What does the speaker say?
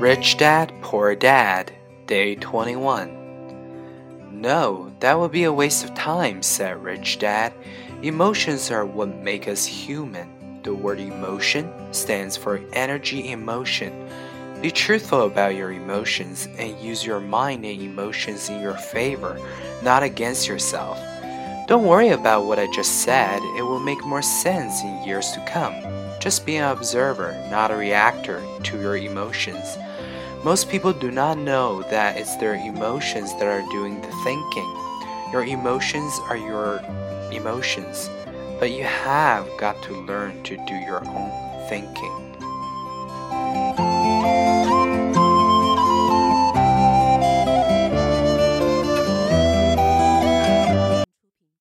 Rich Dad, Poor Dad, Day 21. No, that would be a waste of time, said Rich Dad. Emotions are what make us human. The word emotion stands for energy in motion. Be truthful about your emotions and use your mind and emotions in your favor, not against yourself. Don't worry about what I just said, it will make more sense in years to come. Just be an observer, not a reactor to your emotions. Most people do not know that it's their emotions that are doing the thinking. Your emotions are your emotions, but you have got to learn to do your own thinking.